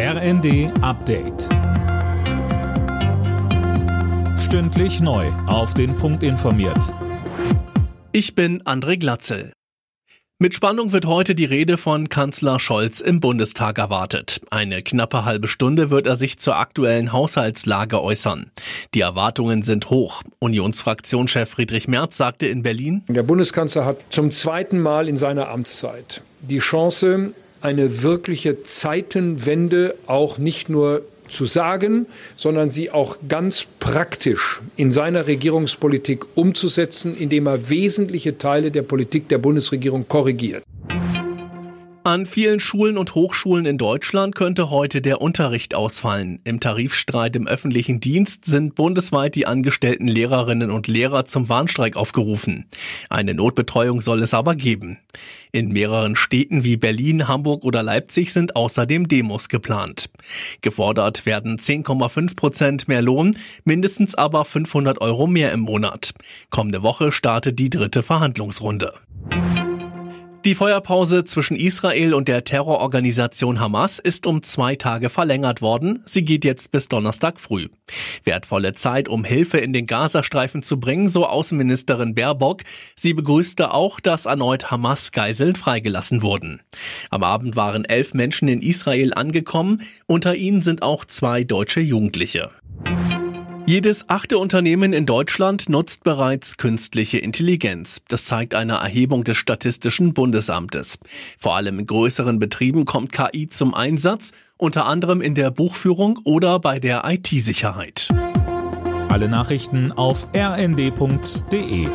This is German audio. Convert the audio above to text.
RND Update. Stündlich neu. Auf den Punkt informiert. Ich bin André Glatzel. Mit Spannung wird heute die Rede von Kanzler Scholz im Bundestag erwartet. Eine knappe halbe Stunde wird er sich zur aktuellen Haushaltslage äußern. Die Erwartungen sind hoch. Unionsfraktionschef Friedrich Merz sagte in Berlin, Der Bundeskanzler hat zum zweiten Mal in seiner Amtszeit die Chance, eine wirkliche Zeitenwende auch nicht nur zu sagen, sondern sie auch ganz praktisch in seiner Regierungspolitik umzusetzen, indem er wesentliche Teile der Politik der Bundesregierung korrigiert. An vielen Schulen und Hochschulen in Deutschland könnte heute der Unterricht ausfallen. Im Tarifstreit im öffentlichen Dienst sind bundesweit die angestellten Lehrerinnen und Lehrer zum Warnstreik aufgerufen. Eine Notbetreuung soll es aber geben. In mehreren Städten wie Berlin, Hamburg oder Leipzig sind außerdem Demos geplant. Gefordert werden 10,5 Prozent mehr Lohn, mindestens aber 500 Euro mehr im Monat. Kommende Woche startet die dritte Verhandlungsrunde. Die Feuerpause zwischen Israel und der Terrororganisation Hamas ist um zwei Tage verlängert worden. Sie geht jetzt bis Donnerstag früh. Wertvolle Zeit, um Hilfe in den Gazastreifen zu bringen, so Außenministerin Baerbock. Sie begrüßte auch, dass erneut Hamas-Geiseln freigelassen wurden. Am Abend waren elf Menschen in Israel angekommen. Unter ihnen sind auch zwei deutsche Jugendliche. Jedes achte Unternehmen in Deutschland nutzt bereits künstliche Intelligenz. Das zeigt eine Erhebung des Statistischen Bundesamtes. Vor allem in größeren Betrieben kommt KI zum Einsatz, unter anderem in der Buchführung oder bei der IT-Sicherheit. Alle Nachrichten auf rnd.de